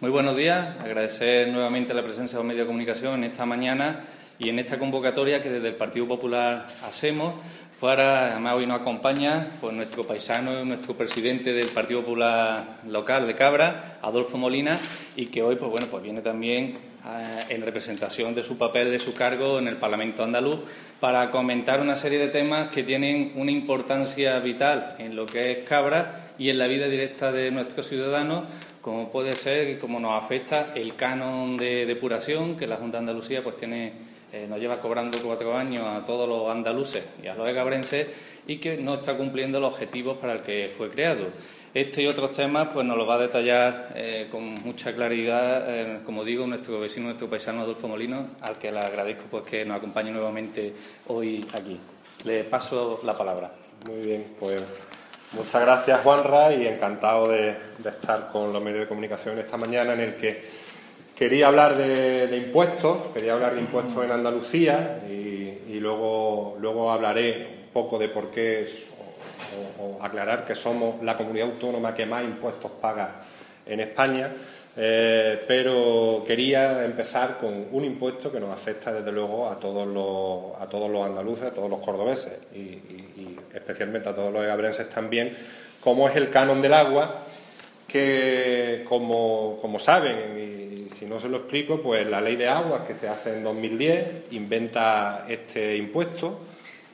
muy buenos días. Agradecer nuevamente la presencia de los medios de comunicación esta mañana y en esta convocatoria que desde el Partido Popular hacemos para, además hoy nos acompaña pues, nuestro paisano, nuestro presidente del Partido Popular local de Cabra, Adolfo Molina, y que hoy pues bueno, pues viene también eh, en representación de su papel, de su cargo en el Parlamento andaluz, para comentar una serie de temas que tienen una importancia vital en lo que es Cabra y en la vida directa de nuestros ciudadanos, como puede ser y como nos afecta el canon de depuración que la Junta de Andalucía pues tiene eh, nos lleva cobrando cuatro años a todos los andaluces y a los egabrenses y que no está cumpliendo los objetivos para el que fue creado. Este y otros temas pues nos lo va a detallar eh, con mucha claridad, eh, como digo, nuestro vecino, nuestro paisano Adolfo Molino, al que le agradezco pues que nos acompañe nuevamente hoy aquí. Le paso la palabra. Muy bien, pues muchas gracias Juanra y encantado de, estar con los medios de comunicación esta mañana en el que quería hablar de, impuestos, quería hablar de impuestos en Andalucía y, luego, luego hablaré un poco de por qué es o, aclarar que somos la comunidad autónoma que más impuestos paga en España, eh, pero quería empezar con un impuesto que nos afecta desde luego a todos los, a todos los andaluces, a todos los cordobeses y, especialmente a todos los egabrenses también, como es el canon del agua, que como, como saben, y si no se lo explico, pues la ley de aguas que se hace en 2010 inventa este impuesto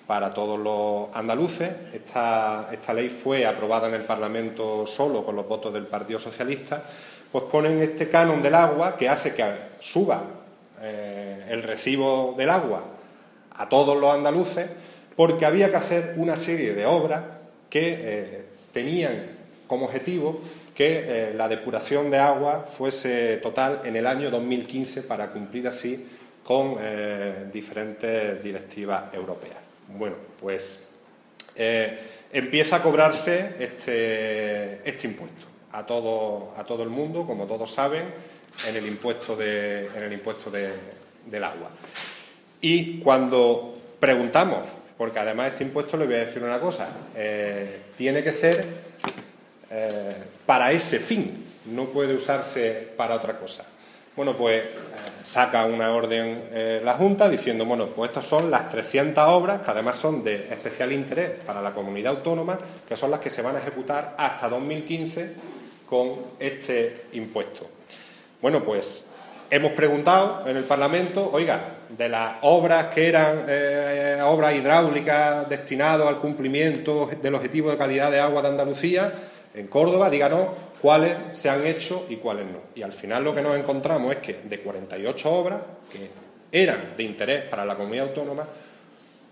para todos los andaluces. Esta, esta ley fue aprobada en el Parlamento solo con los votos del Partido Socialista, pues ponen este canon del agua que hace que suba eh, el recibo del agua a todos los andaluces, porque había que hacer una serie de obras que eh, tenían como objetivo que eh, la depuración de agua fuese total en el año 2015 para cumplir así con diferentes directivas europeas. Bueno, pues eh, empieza a cobrarse este, este, impuesto a todo, el mundo, como todos saben, en el impuesto, del agua. Y cuando preguntamos, porque además este impuesto le voy a decir una cosa, eh, tiene que ser eh, para ese fin, no puede usarse para otra cosa. Bueno, pues eh, saca una orden eh, la Junta diciendo, bueno, pues estas son las 300 obras que además son de especial interés para la comunidad autónoma, que son las que se van a ejecutar hasta 2015 con este impuesto. Bueno, pues hemos preguntado en el Parlamento, oiga, de las obras que eran obras hidráulicas destinadas al cumplimiento del objetivo de calidad de agua de Andalucía, en Córdoba, díganos cuáles se han hecho y cuáles no. Y al final lo que nos encontramos es que de 48 obras que eran de interés para la comunidad autónoma,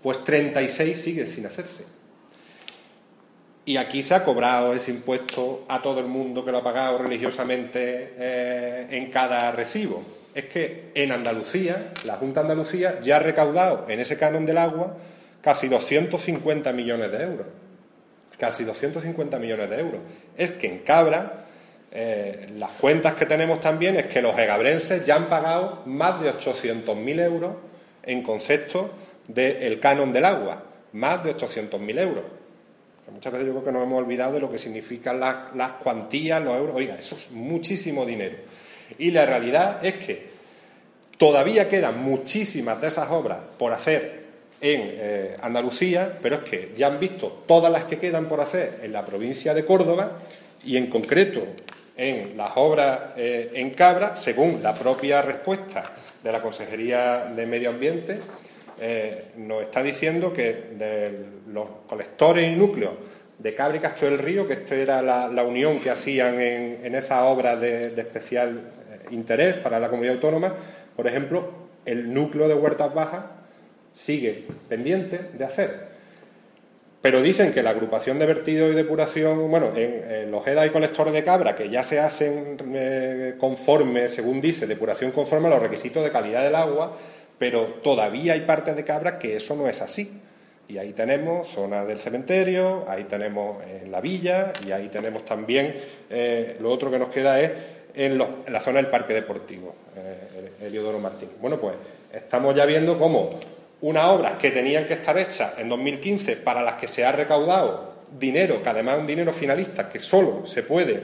pues 36 siguen sin hacerse. Y aquí se ha cobrado ese impuesto a todo el mundo que lo ha pagado religiosamente eh, en cada recibo. Es que en Andalucía, la Junta de Andalucía ya ha recaudado en ese canon del agua casi 250 millones de euros casi 250 millones de euros. Es que en Cabra, eh, las cuentas que tenemos también es que los egabrenses ya han pagado más de 800.000 euros en concepto del canon del agua, más de 800.000 euros. Muchas veces yo creo que nos hemos olvidado de lo que significan las, las cuantías, los euros. Oiga, eso es muchísimo dinero. Y la realidad es que todavía quedan muchísimas de esas obras por hacer en eh, Andalucía, pero es que ya han visto todas las que quedan por hacer en la provincia de Córdoba y en concreto en las obras eh, en Cabra, según la propia respuesta de la Consejería de Medio Ambiente, eh, nos está diciendo que de los colectores y núcleos de Cabra y Castro del Río, que esto era la, unión que hacían en, esa obra de, de especial interés para la comunidad autónoma, por ejemplo, el núcleo de Huertas Bajas sigue pendiente de hacer. pero dicen que la agrupación de vertido y depuración, bueno, en, los EDA y colectores de cabra, que ya se hacen eh, conforme, según dice, depuración conforme a los requisitos de calidad del agua, pero todavía hay partes de cabra que eso no es así. Y ahí tenemos zona del cementerio, ahí tenemos en la villa y ahí tenemos también, eh, lo otro que nos queda es en, la zona del parque deportivo, eh, Eliodoro Martín. Bueno, pues estamos ya viendo cómo unas obras que tenían que estar hechas en 2015 para las que se ha recaudado dinero, que además es un dinero finalista que solo se puede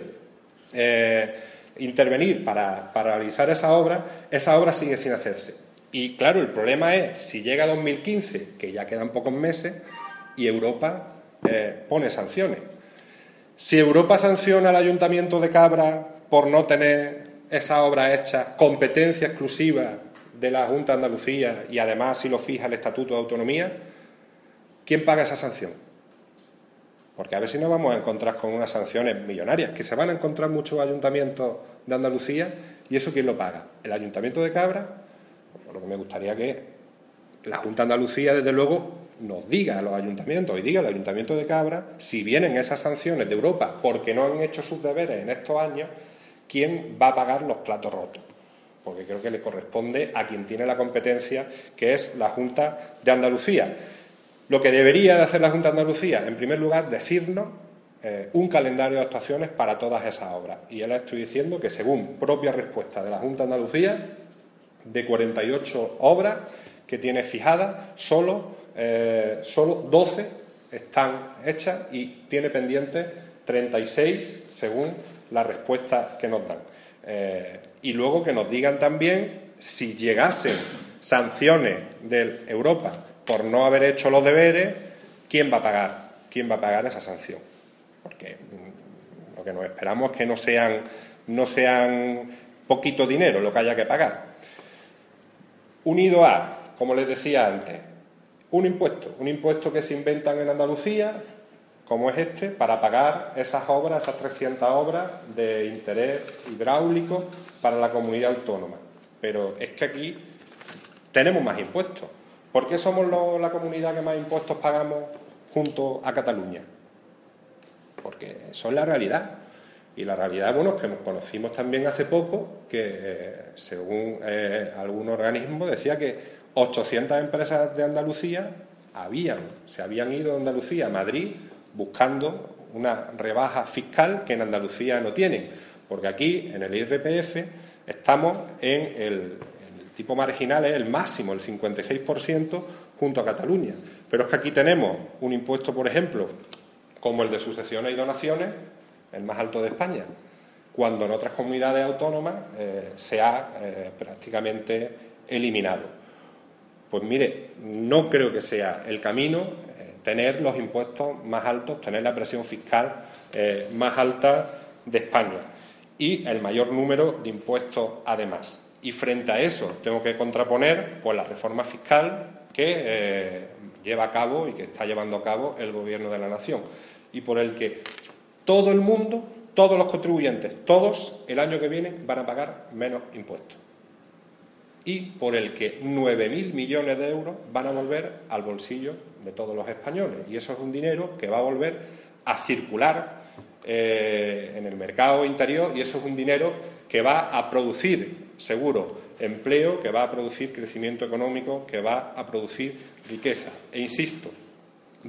eh, intervenir para, realizar esa obra, esa obra sigue sin hacerse. Y claro, el problema es si llega 2015, que ya quedan pocos meses, y Europa eh, pone sanciones. Si Europa sanciona al Ayuntamiento de Cabra por no tener esa obra hecha, competencia exclusiva de la Junta de Andalucía y además si lo fija el Estatuto de Autonomía, ¿quién paga esa sanción? Porque a ver si nos vamos a encontrar con unas sanciones millonarias, que se van a encontrar muchos ayuntamientos de Andalucía, y eso quién lo paga. ¿El Ayuntamiento de Cabra? Por lo que me gustaría que la Junta de Andalucía, desde luego, nos diga a los ayuntamientos y diga al Ayuntamiento de Cabra si vienen esas sanciones de Europa porque no han hecho sus deberes en estos años, quién va a pagar los platos rotos porque creo que le corresponde a quien tiene la competencia, que es la Junta de Andalucía. Lo que debería de hacer la Junta de Andalucía, en primer lugar, decirnos eh, un calendario de actuaciones para todas esas obras. Y ya le estoy diciendo que, según propia respuesta de la Junta de Andalucía, de 48 obras que tiene fijadas, solo, eh, solo 12 están hechas y tiene pendientes 36, según la respuesta que nos dan. Eh, y luego que nos digan también si llegasen sanciones de Europa por no haber hecho los deberes, ¿quién va a pagar? ¿Quién va a pagar esa sanción? Porque mm, lo que nos esperamos es que no sean, no sean poquito dinero lo que haya que pagar. Unido a, como les decía antes, un impuesto, un impuesto que se inventan en Andalucía, como es este, para pagar esas obras, esas 300 obras de interés hidráulico para la comunidad autónoma. Pero es que aquí tenemos más impuestos. ¿Por qué somos la comunidad que más impuestos pagamos junto a Cataluña? Porque eso es la realidad. Y la realidad, bueno, es que nos conocimos también hace poco que, eh, según eh, algún organismo, decía que 800 empresas de Andalucía habían, se habían ido de Andalucía a Madrid buscando una rebaja fiscal que en Andalucía no tienen, porque aquí en el IRPF estamos en el, tipo marginal, es el máximo, el 56% junto a Cataluña. Pero es que aquí tenemos un impuesto, por ejemplo, como el de sucesiones y donaciones, el más alto de España, cuando en otras comunidades autónomas eh, se ha eh, prácticamente eliminado. Pues mire, no creo que sea el camino, tener los impuestos más altos, tener la presión fiscal eh, más alta de España y el mayor número de impuestos además. Y frente a eso tengo que contraponer pues, la reforma fiscal que eh, lleva a cabo y que está llevando a cabo el Gobierno de la Nación y por el que todo el mundo, todos los contribuyentes, todos el año que viene van a pagar menos impuestos y por el que 9.000 millones de euros van a volver al bolsillo de todos los españoles. Y eso es un dinero que va a volver a circular eh, en el mercado interior y eso es un dinero que va a producir, seguro, empleo, que va a producir crecimiento económico, que va a producir riqueza. E insisto,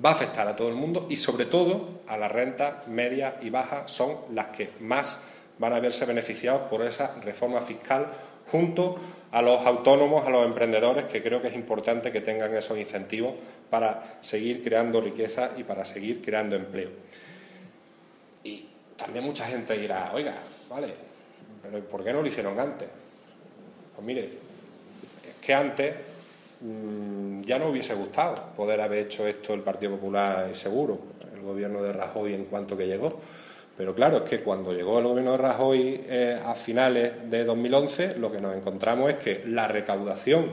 va a afectar a todo el mundo y sobre todo a las rentas medias y bajas son las que más van a verse beneficiados por esa reforma fiscal junto a los autónomos, a los emprendedores, que creo que es importante que tengan esos incentivos para seguir creando riqueza y para seguir creando empleo. Y también mucha gente dirá, oiga, vale, pero ¿por qué no lo hicieron antes? Pues mire, es que antes mm, ya no hubiese gustado poder haber hecho esto el Partido Popular seguro, el gobierno de Rajoy en cuanto que llegó. Pero claro, es que cuando llegó el gobierno de Rajoy eh, a finales de 2011, lo que nos encontramos es que la recaudación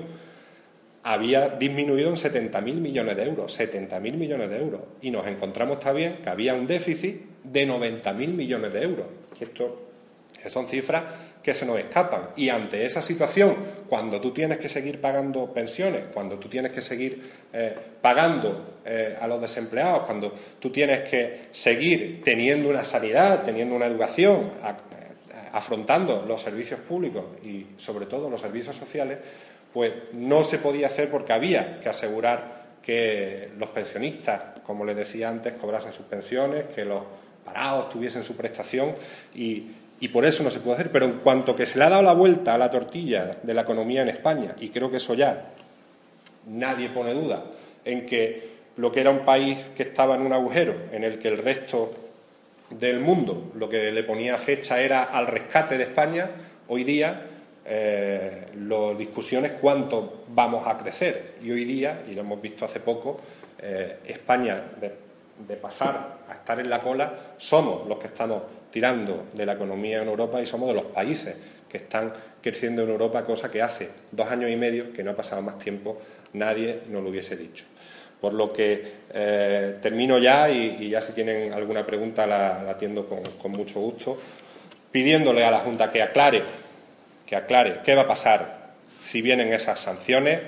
había disminuido en 70.000 millones de euros, 70.000 millones de euros. Y nos encontramos también que había un déficit de 90.000 millones de euros. esto Son cifras que se nos escapan. Y ante esa situación, cuando tú tienes que seguir pagando pensiones, cuando tú tienes que seguir eh, pagando eh, a los desempleados, cuando tú tienes que seguir teniendo una sanidad, teniendo una educación, eh, afrontando los servicios públicos y sobre todo los servicios sociales, pues no se podía hacer porque había que asegurar que los pensionistas, como les decía antes, cobrasen sus pensiones, que los parados tuviesen su prestación y y por eso no se puede hacer. Pero en cuanto que se le ha dado la vuelta a la tortilla de la economía en España, y creo que eso ya nadie pone duda, en que lo que era un país que estaba en un agujero, en el que el resto del mundo lo que le ponía fecha era al rescate de España, hoy día eh, la discusión es cuánto vamos a crecer. Y hoy día, y lo hemos visto hace poco, eh, España, de pasar a estar en la cola, somos los que estamos tirando de la economía en Europa y somos de los países que están creciendo en Europa, cosa que hace dos años y medio, que no ha pasado más tiempo, nadie nos lo hubiese dicho. Por lo que eh, termino ya y, ya si tienen alguna pregunta la, atiendo con, mucho gusto, pidiéndole a la Junta que aclare, que aclare qué va a pasar si vienen esas sanciones,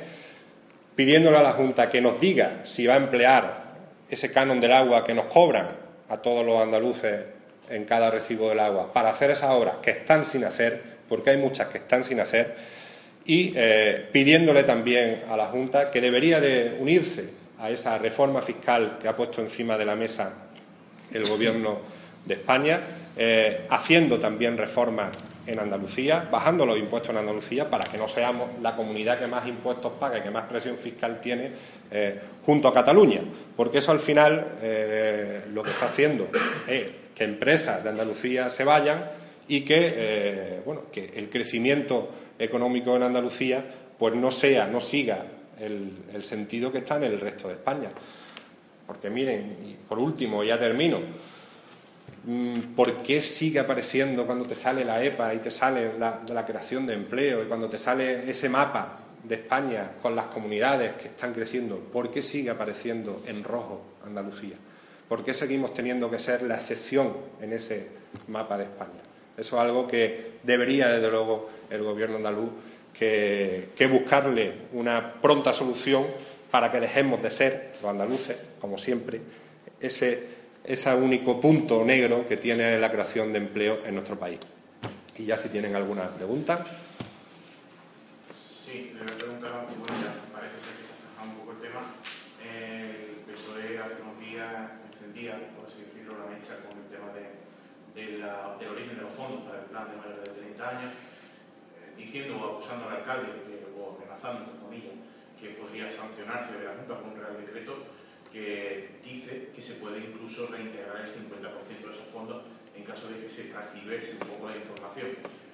pidiéndole a la Junta que nos diga si va a emplear ese canon del agua que nos cobran a todos los andaluces en cada recibo del agua para hacer esas obras que están sin hacer, porque hay muchas que están sin hacer, y eh, pidiéndole también a la Junta que debería de unirse a esa reforma fiscal que ha puesto encima de la mesa el Gobierno de España, eh, haciendo también reformas en Andalucía, bajando los impuestos en Andalucía para que no seamos la comunidad que más impuestos paga y que más presión fiscal tiene eh, junto a Cataluña, porque eso al final lo que está haciendo es que empresas de Andalucía se vayan y que, eh, bueno, que el crecimiento económico en Andalucía pues no sea, no siga el, sentido que está en el resto de España. Porque miren, y por último, ya termino, mm, ¿por qué sigue apareciendo cuando te sale la EPA y te sale la, de la creación de empleo y cuando te sale ese mapa de España con las comunidades que están creciendo, ¿por qué sigue apareciendo en rojo Andalucía? ¿Por qué seguimos teniendo que ser la excepción en ese mapa de España? Eso es algo que debería, desde luego, el Gobierno andaluz que, buscarle una pronta solución para que dejemos de ser, los andaluces, como siempre, ese, único punto negro que tiene la creación de empleo en nuestro país. Y ya si tienen alguna pregunta. Sí, Eh, diciendo o acusando al alcalde, o amenazando, entre comillas, que podría sancionarse de la Junta con un Real Decreto que dice que se puede incluso reintegrar el 50% de esos fondos en caso de que se transverse un poco la información.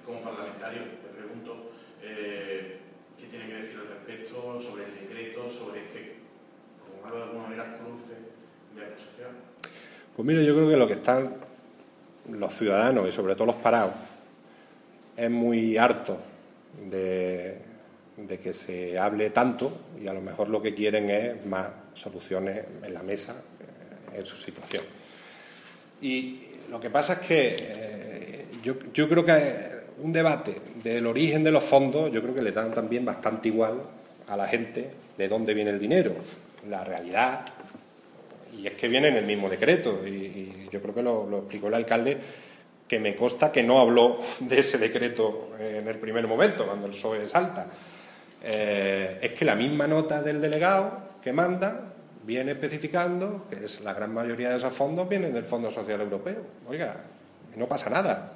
Como parlamentario, me pregunto eh, qué tiene que decir al respecto sobre el decreto, sobre este, por llamarlo de alguna manera, cruce de acusación. Pues mira, yo creo que lo que están los ciudadanos y sobre todo los parados es muy harto de, que se hable tanto y a lo mejor lo que quieren es más soluciones en la mesa eh, en su situación. Y lo que pasa es que eh, yo, yo, creo que un debate del origen de los fondos, yo creo que le dan también bastante igual a la gente de dónde viene el dinero. La realidad y es que viene en el mismo decreto, y, yo creo que lo, explicó el alcalde, que me consta que no habló de ese decreto en el primer momento, cuando el PSOE salta. Eh, es que la misma nota del delegado que manda viene especificando que es la gran mayoría de esos fondos vienen del Fondo Social Europeo. Oiga, no pasa nada.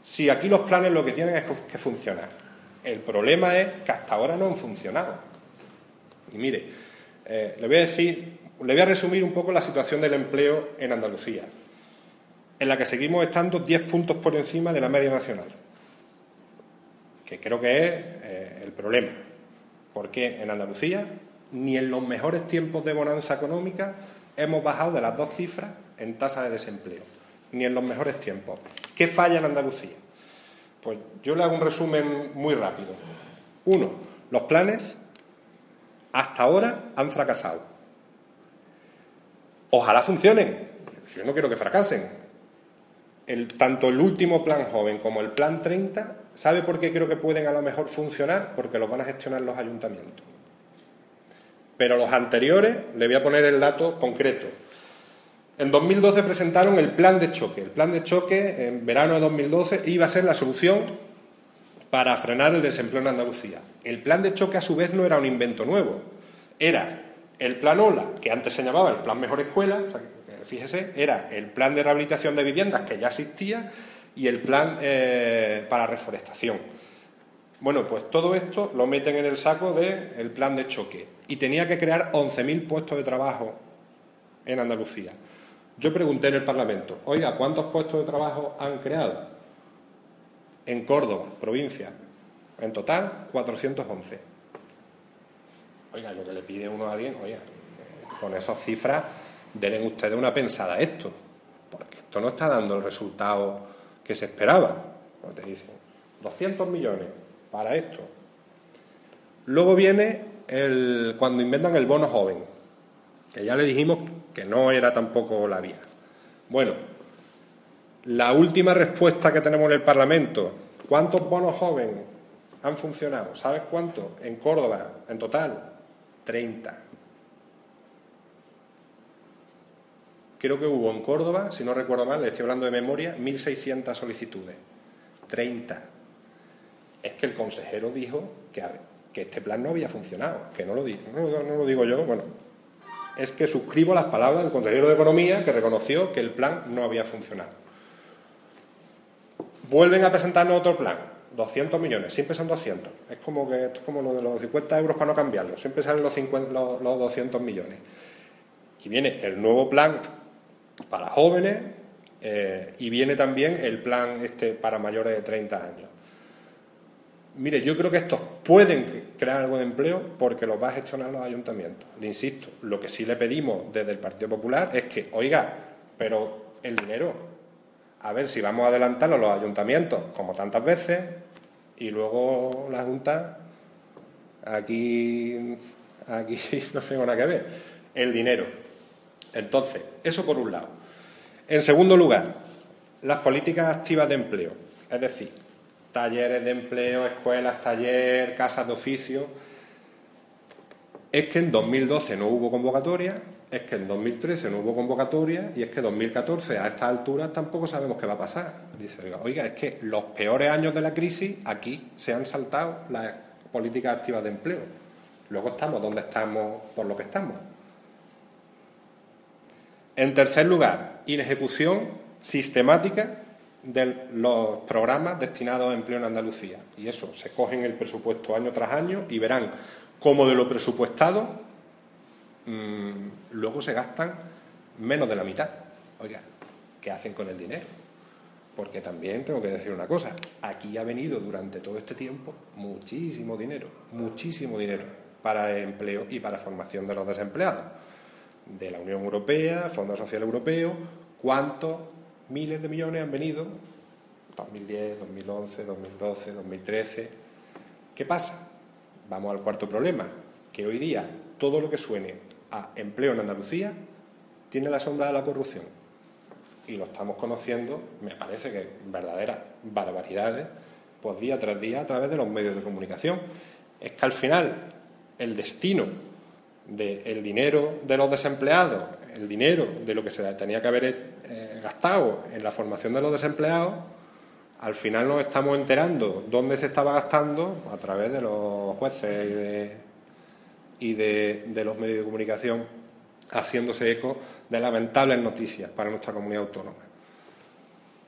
Si aquí los planes lo que tienen es que funcionar. El problema es que hasta ahora no han funcionado. Y mire, eh, le voy a decir le voy a resumir un poco la situación del empleo en Andalucía, en la que seguimos estando 10 puntos por encima de la media nacional, que creo que es eh, el problema, porque en Andalucía ni en los mejores tiempos de bonanza económica hemos bajado de las dos cifras en tasa de desempleo, ni en los mejores tiempos. ¿Qué falla en Andalucía? Pues yo le hago un resumen muy rápido. Uno, los planes hasta ahora han fracasado. Ojalá funcionen. Yo no quiero que fracasen. El, tanto el último plan joven como el plan 30, ¿sabe por qué creo que pueden a lo mejor funcionar? Porque los van a gestionar los ayuntamientos. Pero los anteriores, le voy a poner el dato concreto. En 2012 presentaron el plan de choque. El plan de choque, en verano de 2012, iba a ser la solución para frenar el desempleo en Andalucía. El plan de choque, a su vez, no era un invento nuevo. Era el plan OLA, que antes se llamaba el plan Mejor Escuela, fíjese, era el plan de rehabilitación de viviendas que ya existía y el plan eh, para reforestación. Bueno, pues todo esto lo meten en el saco del plan de choque y tenía que crear 11.000 puestos de trabajo en Andalucía. Yo pregunté en el Parlamento, oiga, ¿cuántos puestos de trabajo han creado? En Córdoba, provincia. En total, 411. Oiga, lo que le pide uno a alguien, oiga, eh, con esas cifras, denle ustedes una pensada a esto, porque esto no está dando el resultado que se esperaba. Te dicen, 200 millones para esto. Luego viene el, cuando inventan el bono joven, que ya le dijimos que no era tampoco la vía. Bueno, la última respuesta que tenemos en el Parlamento, ¿cuántos bonos jóvenes han funcionado? ¿Sabes cuántos? En Córdoba, en total, 30. Creo que hubo en Córdoba, si no recuerdo mal, le estoy hablando de memoria, 1.600 solicitudes. 30. Es que el consejero dijo que, este plan no había funcionado, que no lo, digo, lo digo yo, bueno, es que suscribo las palabras del consejero de Economía que reconoció que el plan no había funcionado. Vuelven a presentarnos otro plan, 200 millones, siempre son 200. Es como que esto es como lo de los 50 euros para no cambiarlo, siempre salen los, 50, los, 200 millones. Y viene el nuevo plan para jóvenes eh, y viene también el plan este para mayores de 30 años. Mire, yo creo que estos pueden crear algo de empleo porque los va a gestionar los ayuntamientos. Le insisto, lo que sí le pedimos desde el Partido Popular es que, oiga, pero el dinero, a ver si vamos a adelantarlo a los ayuntamientos, como tantas veces, y luego la Junta, aquí, aquí no tengo nada que ver, el dinero. Entonces, eso por un lado. En segundo lugar, las políticas activas de empleo. Es decir, talleres de empleo, escuelas, taller, casas de oficio. Es que en 2012 no hubo convocatoria, es que en 2013 no hubo convocatoria y es que en 2014 a estas alturas tampoco sabemos qué va a pasar. Dice, oiga, es que los peores años de la crisis aquí se han saltado las políticas activas de empleo. Luego estamos donde estamos por lo que estamos. En tercer lugar, inejecución sistemática de los programas destinados a empleo en Andalucía. Y eso, se cogen el presupuesto año tras año y verán cómo de lo presupuestado mm, luego se gastan menos de la mitad. Oiga, ¿qué hacen con el dinero? Porque también tengo que decir una cosa, aquí ha venido durante todo este tiempo muchísimo dinero, muchísimo dinero para el empleo y para formación de los desempleados. De la Unión Europea, Fondo Social Europeo, ¿cuánto miles de millones han venido, 2010, 2011, 2012, 2013. ¿Qué pasa? Vamos al cuarto problema, que hoy día todo lo que suene a empleo en Andalucía tiene la sombra de la corrupción. Y lo estamos conociendo, me parece que verdaderas barbaridades, pues día tras día a través de los medios de comunicación. Es que al final el destino del dinero de los desempleados, el dinero de lo que se tenía que haber eh, gastado en la formación de los desempleados, al final nos estamos enterando dónde se estaba gastando a través de los jueces y de, los medios de comunicación, haciéndose eco de lamentables noticias para nuestra comunidad autónoma.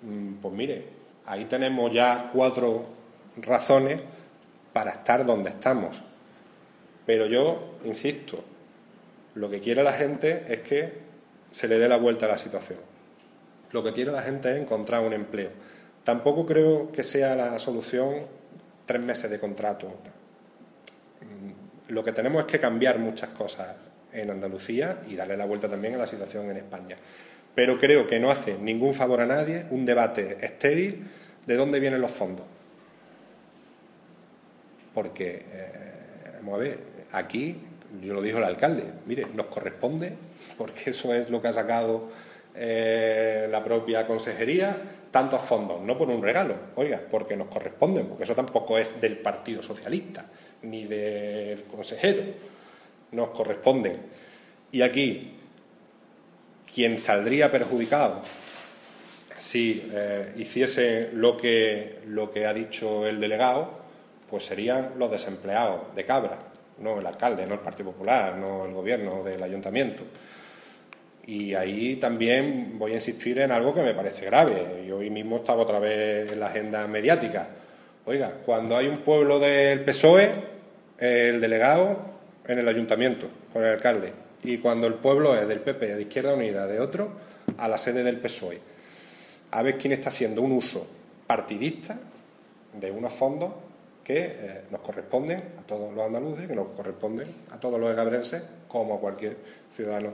Mm, pues mire, ahí tenemos ya cuatro razones para estar donde estamos. Pero yo, insisto, lo que quiere la gente es que se le dé la vuelta a la situación. Lo que quiere la gente es encontrar un empleo. Tampoco creo que sea la solución tres meses de contrato. Lo que tenemos es que cambiar muchas cosas en Andalucía y darle la vuelta también a la situación en España. Pero creo que no hace ningún favor a nadie un debate estéril de dónde vienen los fondos. Porque, eh, vamos a ver, aquí, yo lo dijo el alcalde, mire, nos corresponde, porque eso es lo que ha sacado eh, la propia consejería, tantos fondos, no por un regalo, oiga, porque nos corresponden, porque eso tampoco es del Partido Socialista, ni del consejero, nos corresponden. Y aquí, quien saldría perjudicado si eh, hiciese lo que, lo que ha dicho el delegado, pues serían los desempleados de Cabra, no el alcalde, no el Partido Popular, no el gobierno del ayuntamiento. Y ahí también voy a insistir en algo que me parece grave. Y hoy mismo estaba otra vez en la agenda mediática. Oiga, cuando hay un pueblo del PSOE, el delegado en el ayuntamiento, con el alcalde. Y cuando el pueblo es del PP, de Izquierda Unida, de otro, a la sede del PSOE. A ver quién está haciendo un uso partidista de unos fondos que eh, nos corresponden a todos los andaluces, que nos corresponden a todos los egabrenses, como a cualquier ciudadano